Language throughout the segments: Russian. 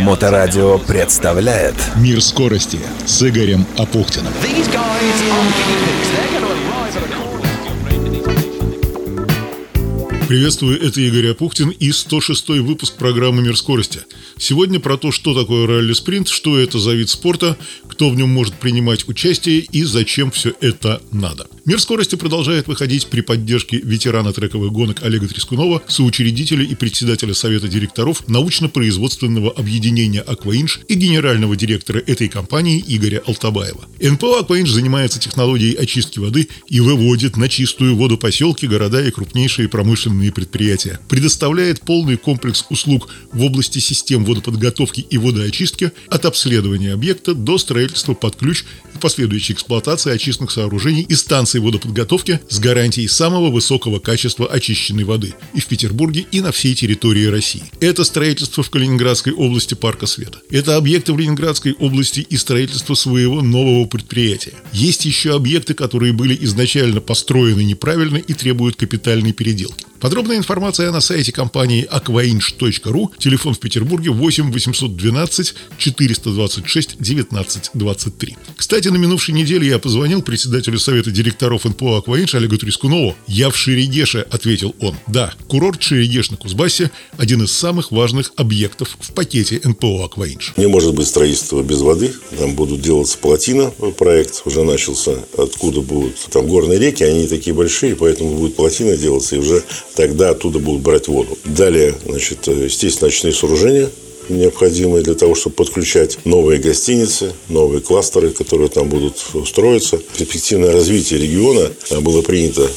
Моторадио представляет Мир скорости с Игорем Апухтиным. Приветствую, это Игорь Апухтин и 106 выпуск программы «Мир скорости». Сегодня про то, что такое ралли-спринт, что это за вид спорта, кто в нем может принимать участие и зачем все это надо. «Мир скорости» продолжает выходить при поддержке ветерана трековых гонок Олега Трескунова, соучредителя и председателя Совета директоров научно-производственного объединения «Акваинж» и генерального директора этой компании Игоря Алтабаева. НПО «Акваинж» занимается технологией очистки воды и выводит на чистую воду поселки, города и крупнейшие промышленные предприятия, предоставляет полный комплекс услуг в области систем водоподготовки и водоочистки от обследования объекта до строительства под ключ и последующей эксплуатации очистных сооружений и станций водоподготовки с гарантией самого высокого качества очищенной воды и в Петербурге, и на всей территории России. Это строительство в Калининградской области Парка Света. Это объекты в Ленинградской области и строительство своего нового предприятия. Есть еще объекты, которые были изначально построены неправильно и требуют капитальной переделки. Подробная информация на сайте компании aquainch.ru, телефон в Петербурге 8 812 426 19 23. Кстати, на минувшей неделе я позвонил председателю Совета директоров НПО «Акваинш» Олегу Трескунову. «Я в Шерегеше», — ответил он. Да, курорт Шерегеш на Кузбассе – один из самых важных объектов в пакете НПО «Акваинш». Не может быть строительства без воды. Там будут делаться плотина. Проект уже начался. Откуда будут там горные реки, они такие большие, поэтому будет плотина делаться, и уже тогда оттуда будут брать воду. Далее, значит, естественно, ночные сооружения, необходимые для того, чтобы подключать новые гостиницы, новые кластеры, которые там будут строиться. Перспективное развитие региона было принято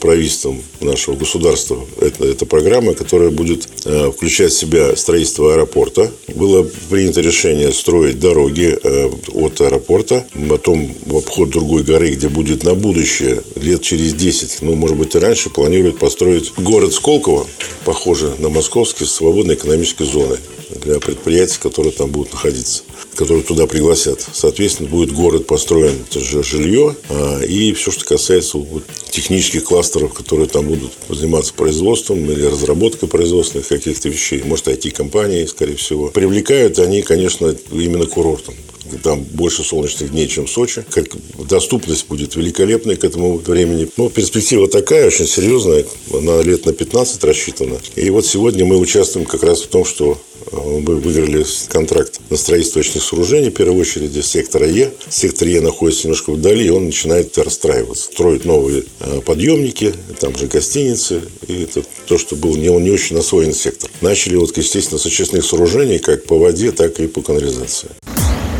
правительством нашего государства. Это, это программа, которая будет э, включать в себя строительство аэропорта. Было принято решение строить дороги э, от аэропорта, потом в обход другой горы, где будет на будущее, лет через 10, ну, может быть, и раньше, планируют построить город Сколково, похоже на московский, с свободной экономической зоной для предприятий, которые там будут находиться, которые туда пригласят. Соответственно, будет город построен, это же жилье, а, и все, что касается технических кластеров, которые там будут заниматься производством или разработкой производственных каких-то вещей, может, IT-компании, скорее всего. Привлекают они, конечно, именно курортом там больше солнечных дней, чем в Сочи. Как доступность будет великолепной к этому времени. Но перспектива такая, очень серьезная. Она лет на 15 рассчитана. И вот сегодня мы участвуем как раз в том, что мы выиграли контракт на строительство очных сооружений, в первую очередь сектора Е. Сектор Е находится немножко вдали, и он начинает расстраиваться. Строить новые э, подъемники, там же гостиницы, и это то, что был не, не очень освоен сектор. Начали, вот, естественно, с очистных сооружений, как по воде, так и по канализации.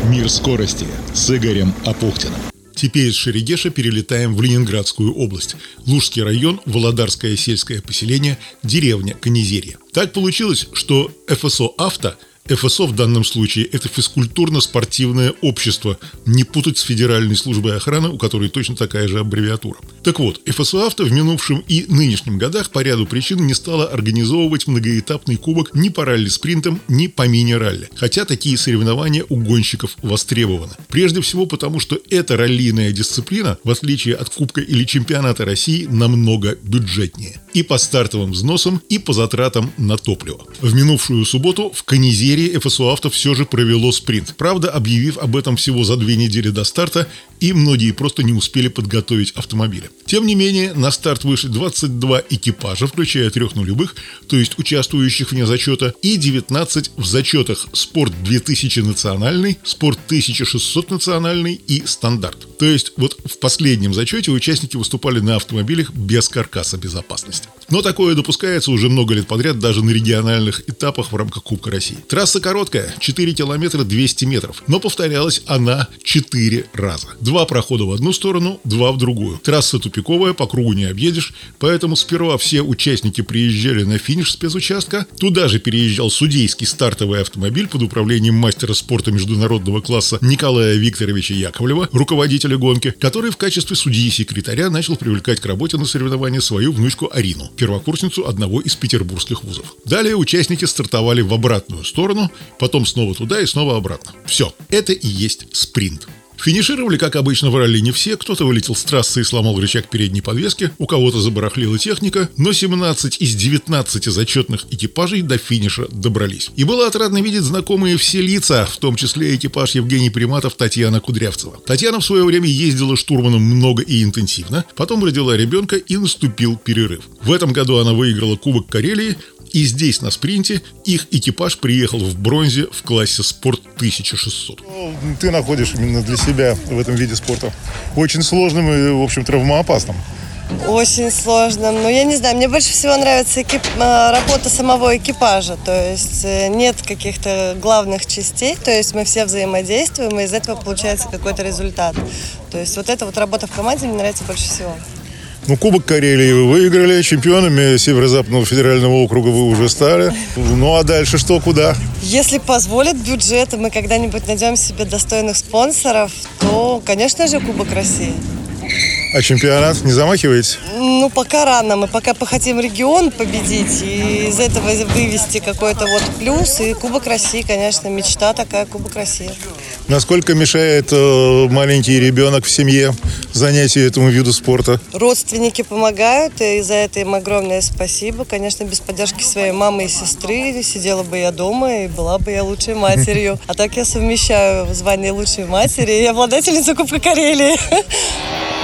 Мир скорости с Игорем Апухтиным. Теперь из Шерегеша перелетаем в Ленинградскую область. Лужский район, Володарское сельское поселение, деревня Конезерье. Так получилось, что ФСО «Авто» ФСО в данном случае – это физкультурно-спортивное общество, не путать с Федеральной службой охраны, у которой точно такая же аббревиатура. Так вот, ФСО «Авто» в минувшем и нынешнем годах по ряду причин не стала организовывать многоэтапный кубок ни по ралли-спринтам, ни по мини-ралли. Хотя такие соревнования у гонщиков востребованы. Прежде всего потому, что эта раллийная дисциплина, в отличие от Кубка или Чемпионата России, намного бюджетнее. И по стартовым взносам, и по затратам на топливо. В минувшую субботу в Канизере ФСУ «Авто» все же провело спринт. Правда, объявив об этом всего за две недели до старта, и многие просто не успели подготовить автомобили. Тем не менее, на старт вышли 22 экипажа, включая трех нулевых, то есть участвующих вне зачета, и 19 в зачетах «Спорт 2000 национальный», «Спорт 1600 национальный» и «Стандарт». То есть вот в последнем зачете участники выступали на автомобилях без каркаса безопасности. Но такое допускается уже много лет подряд даже на региональных этапах в рамках Кубка России. Трасса короткая, 4 километра 200 метров, но повторялась она 4 раза. Два прохода в одну сторону, два в другую. Трасса тупиковая, по кругу не объедешь, поэтому сперва все участники приезжали на финиш спецучастка, туда же переезжал судейский стартовый автомобиль под управлением мастера спорта международного класса Николая Викторовича Яковлева, руководителя гонки, который в качестве судьи-секретаря начал привлекать к работе на соревнования свою внучку Арину, первокурсницу одного из петербургских вузов. Далее участники стартовали в обратную сторону, потом снова туда и снова обратно. Все, это и есть спринт. Финишировали, как обычно, в ралли не все. Кто-то вылетел с трассы и сломал рычаг передней подвески, у кого-то забарахлила техника, но 17 из 19 зачетных экипажей до финиша добрались. И было отрадно видеть знакомые все лица, в том числе экипаж Евгений Приматов, Татьяна Кудрявцева. Татьяна в свое время ездила штурманом много и интенсивно, потом родила ребенка и наступил перерыв. В этом году она выиграла Кубок Карелии, и здесь, на спринте, их экипаж приехал в бронзе в классе спорт 1600. Ну, ты находишь именно для себя в этом виде спорта очень сложным и, в общем, травмоопасным. Очень сложно. Но я не знаю, мне больше всего нравится экип... Э, работа самого экипажа. То есть э, нет каких-то главных частей. То есть мы все взаимодействуем, и из этого получается какой-то результат. То есть вот эта вот работа в команде мне нравится больше всего. Ну, Кубок Карелии вы выиграли, чемпионами Северо-Западного федерального округа вы уже стали. Ну, а дальше что, куда? Если позволит бюджет, и мы когда-нибудь найдем себе достойных спонсоров, то, конечно же, Кубок России. А чемпионат не замахиваете? Ну, пока рано. Мы пока хотим регион победить и из этого вывести какой-то вот плюс. И Кубок России, конечно, мечта такая, Кубок России. Насколько мешает э, маленький ребенок в семье занятию этому виду спорта? Родственники помогают, и за это им огромное спасибо. Конечно, без поддержки своей мамы и сестры сидела бы я дома и была бы я лучшей матерью. А так я совмещаю звание лучшей матери и обладательница Кубка Карелии.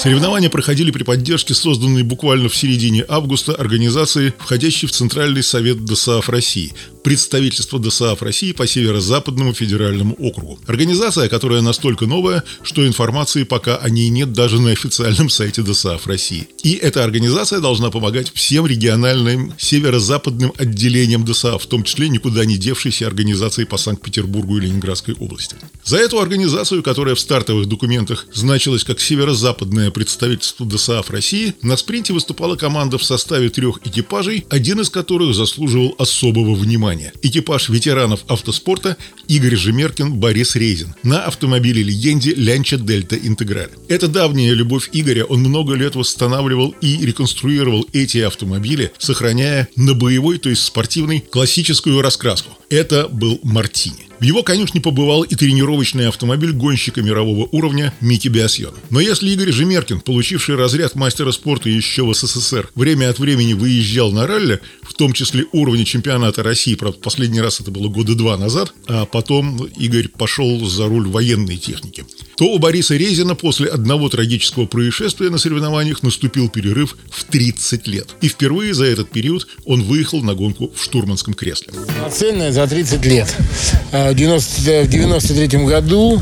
Соревнования проходили при поддержке созданной буквально в середине августа организации, входящей в Центральный совет ДСАФ России, представительство ДСАФ России по Северо-Западному федеральному округу. Организация, которая настолько новая, что информации пока о ней нет даже на официальном сайте ДСАФ России. И эта организация должна помогать всем региональным северо-западным отделениям ДСАФ, в том числе никуда не девшейся организации по Санкт-Петербургу и Ленинградской области. За эту организацию, которая в стартовых документах значилась как Северо-Западная Федеральное представительство ДСАФ России на спринте выступала команда в составе трех экипажей, один из которых заслуживал особого внимания. Экипаж ветеранов автоспорта Игорь Жемеркин, Борис Рейзин на автомобиле-легенде Лянча Дельта Интеграль. Это давняя любовь Игоря, он много лет восстанавливал и реконструировал эти автомобили, сохраняя на боевой, то есть спортивной, классическую раскраску. Это был Мартини. В его конюшне побывал и тренировочный автомобиль гонщика мирового уровня Мити Биасьон. Но если Игорь Жемеркин, получивший разряд мастера спорта еще в СССР, время от времени выезжал на ралли, в том числе уровня чемпионата России, правда, последний раз это было года два назад, а потом Игорь пошел за руль военной техники, то у Бориса Резина после одного трагического происшествия на соревнованиях наступил перерыв в 30 лет. И впервые за этот период он выехал на гонку в штурманском кресле. Ценная за 30 лет. А, в 93 году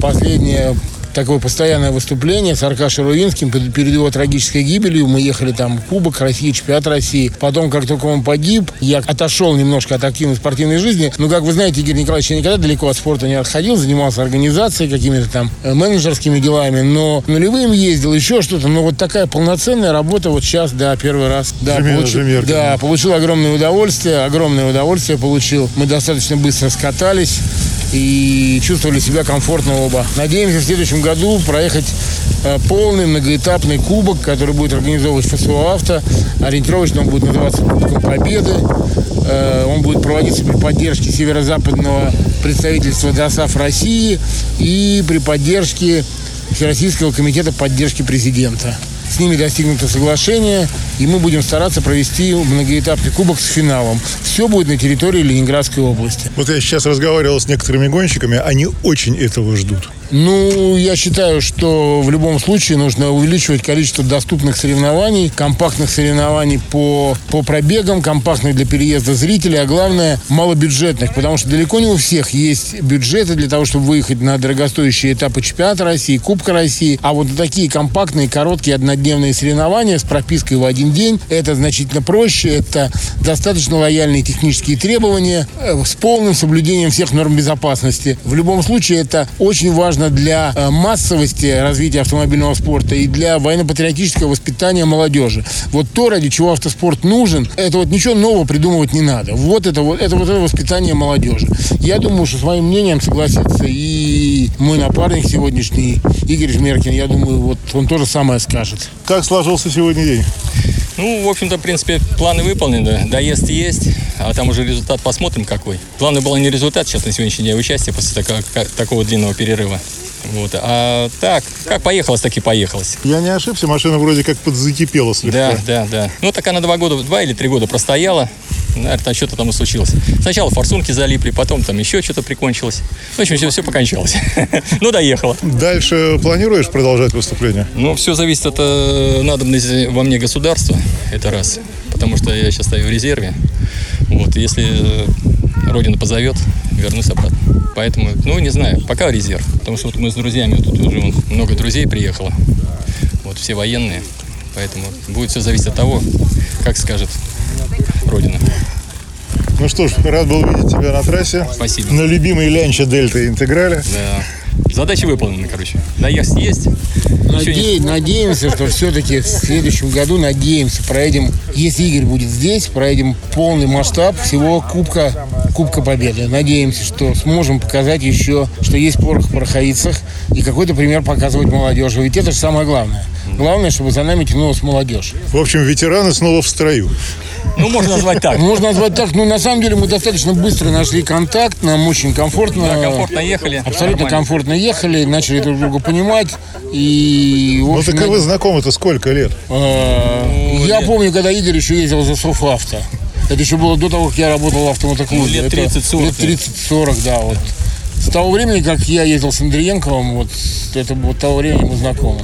последняя такое постоянное выступление с Аркашей Рувинским перед его трагической гибелью. Мы ехали там в Кубок России, чемпионат России. Потом, как только он погиб, я отошел немножко от активной спортивной жизни. Но, как вы знаете, Игорь Николаевич никогда далеко от спорта не отходил, занимался организацией, какими-то там э, менеджерскими делами, но нулевым ездил, еще что-то. Но вот такая полноценная работа вот сейчас, да, первый раз. Да, получил, да, получил огромное удовольствие, огромное удовольствие получил. Мы достаточно быстро скатались и чувствовали себя комфортно оба. Надеемся в следующем году проехать э, полный многоэтапный кубок, который будет организовывать ФСО «Авто». Ориентировочно он будет называться Кубком Победы. Э, он будет проводиться при поддержке северо-западного представительства ДОСАФ России и при поддержке Всероссийского комитета поддержки президента. С ними достигнуто соглашение, и мы будем стараться провести многоэтапный кубок с финалом. Все будет на территории Ленинградской области. Вот я сейчас разговаривал с некоторыми гонщиками, они очень этого ждут. Ну, я считаю, что в любом случае нужно увеличивать количество доступных соревнований, компактных соревнований по, по пробегам, компактных для переезда зрителей, а главное, малобюджетных, потому что далеко не у всех есть бюджеты для того, чтобы выехать на дорогостоящие этапы чемпионата России, Кубка России, а вот такие компактные, короткие, однодневные соревнования с пропиской в один день, это значительно проще, это достаточно лояльные технические требования э, с полным соблюдением всех норм безопасности. В любом случае, это очень важно важно для э, массовости развития автомобильного спорта и для военно-патриотического воспитания молодежи. Вот то, ради чего автоспорт нужен, это вот ничего нового придумывать не надо. Вот это вот это вот это воспитание молодежи. Я думаю, что с моим мнением согласится и мой напарник сегодняшний Игорь Жмеркин. Я думаю, вот он тоже самое скажет. Как сложился сегодня день? Ну, в общем-то, в принципе, планы выполнены, доезд есть, а там уже результат посмотрим какой. Главное было не результат сейчас на сегодняшний день, а участие после такого, такого длинного перерыва. Вот. А так, как поехалось, так и поехалось. Я не ошибся, машина вроде как подзакипела слегка. Да, да, да. Ну, так она два года, два или три года простояла. Наверное, там что-то там и случилось. Сначала форсунки залипли, потом там еще что-то прикончилось. В общем, все, все покончалось. ну, доехала. Дальше планируешь продолжать выступление? Ну, все зависит от э, надобности во мне государства. Это раз. Потому что я сейчас стою в резерве. Вот, если э, Родина позовет, вернусь обратно. Поэтому, ну, не знаю, пока резерв. Потому что вот мы с друзьями, тут уже много друзей приехало. Вот, все военные. Поэтому будет все зависеть от того, как скажет Родина. Ну что ж, рад был видеть тебя на трассе. Спасибо. На любимой лянче Дельта Интеграле. Да. Задача выполнена, короче. Доезд есть. Наде... Не... Надеемся, что все-таки в следующем году, надеемся, проедем, если Игорь будет здесь, проедем полный масштаб всего Кубка, Кубка Победы. Надеемся, что сможем показать еще, что есть порох в пороховицах и какой-то пример показывать молодежи. Ведь это же самое главное. Главное, чтобы за нами тянулась молодежь. В общем, ветераны снова в строю. Ну, можно назвать так. Можно назвать так. Ну, на самом деле, мы достаточно быстро нашли контакт. Нам очень комфортно. Да, комфортно ехали. Абсолютно Нормально. комфортно ехали. Начали друг друга понимать. И, в общем, ну, так и вы знакомы-то сколько лет? Ну, я помню, когда Игорь еще ездил за Софавто. Это еще было до того, как я работал в автомотоклубе. Ну, лет 30-40. Лет 30-40, да. Вот. С того времени, как я ездил с Андриенковым, вот это вот того времени мы знакомы.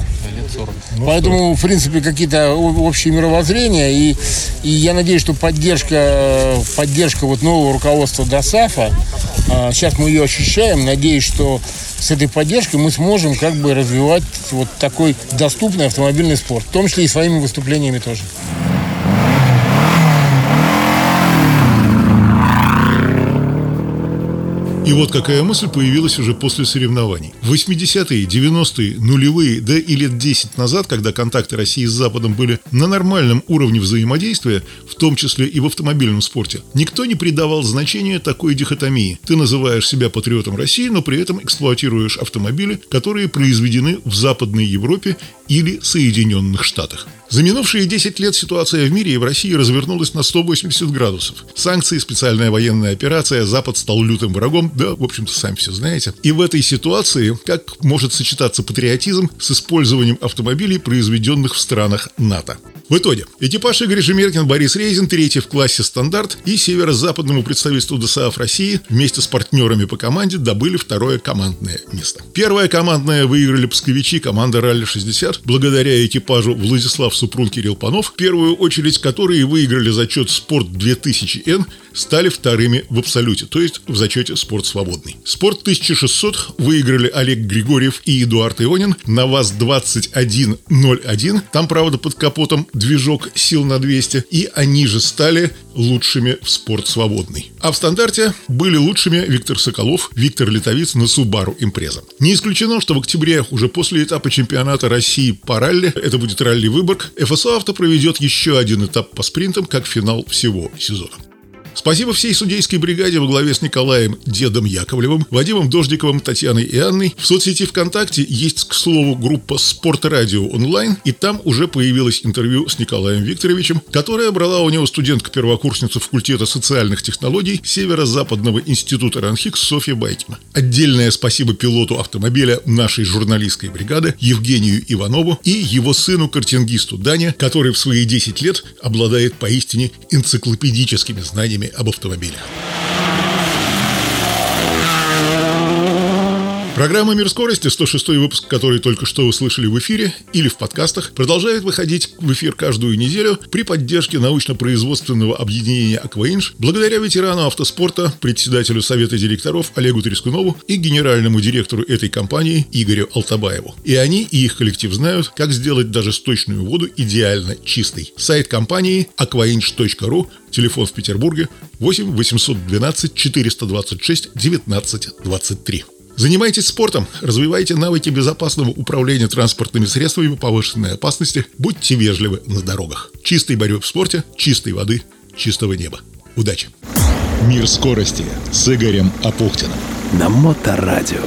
40. Ну, Поэтому, в принципе, какие-то общие мировоззрения. И, и я надеюсь, что поддержка, поддержка вот нового руководства ДОСАФа, а, сейчас мы ее ощущаем. Надеюсь, что с этой поддержкой мы сможем как бы развивать вот такой доступный автомобильный спорт. В том числе и своими выступлениями тоже. И вот какая мысль появилась уже после соревнований. В 80-е, 90-е, нулевые, да и лет 10 назад, когда контакты России с Западом были на нормальном уровне взаимодействия, в том числе и в автомобильном спорте, никто не придавал значения такой дихотомии. Ты называешь себя патриотом России, но при этом эксплуатируешь автомобили, которые произведены в Западной Европе или Соединенных Штатах. За минувшие 10 лет ситуация в мире и в России развернулась на 180 градусов. Санкции, специальная военная операция, Запад стал лютым врагом, да, в общем-то, сами все знаете. И в этой ситуации как может сочетаться патриотизм с использованием автомобилей, произведенных в странах НАТО? В итоге, экипаж Игорь Жемеркин, Борис Рейзин, третий в классе «Стандарт» и северо-западному представительству ДОСААФ России вместе с партнерами по команде добыли второе командное место. Первое командное выиграли псковичи команда «Ралли-60» благодаря экипажу Владислав Супрун Кирилл Панов, в первую очередь которые выиграли зачет «Спорт 2000Н», стали вторыми в абсолюте, то есть в зачете «Спорт свободный». «Спорт 1600» выиграли Олег Григорьев и Эдуард Ионин на ВАЗ-2101. Там, правда, под капотом движок сил на 200, и они же стали лучшими в «Спорт свободный». А в стандарте были лучшими Виктор Соколов, Виктор Литовиц на Subaru Impreza. Не исключено, что в октябре, уже после этапа чемпионата России по ралли, это будет ралли Выборг, ФСО Авто проведет еще один этап по спринтам, как финал всего сезона. Спасибо всей судейской бригаде во главе с Николаем Дедом Яковлевым, Вадимом Дождиковым, Татьяной и Анной. В соцсети ВКонтакте есть, к слову, группа «Спорт-радио онлайн», и там уже появилось интервью с Николаем Викторовичем, которое брала у него студентка-первокурсница факультета социальных технологий Северо-Западного института РАНХИКС Софья Байкина. Отдельное спасибо пилоту автомобиля нашей журналистской бригады Евгению Иванову и его сыну-картингисту Дане, который в свои 10 лет обладает поистине энциклопедическими знаниями об автомобилях. Программа «Мир скорости», 106 выпуск, который только что услышали в эфире или в подкастах, продолжает выходить в эфир каждую неделю при поддержке научно-производственного объединения «Акваинж», благодаря ветерану автоспорта, председателю Совета директоров Олегу Трескунову и генеральному директору этой компании Игорю Алтабаеву. И они, и их коллектив знают, как сделать даже сточную воду идеально чистой. Сайт компании aquainch.ru, телефон в Петербурге 8 812 426 19 23. Занимайтесь спортом, развивайте навыки безопасного управления транспортными средствами повышенной опасности, будьте вежливы на дорогах. Чистой борьбы в спорте, чистой воды, чистого неба. Удачи! Мир скорости с Игорем Апухтиным. На Моторадио.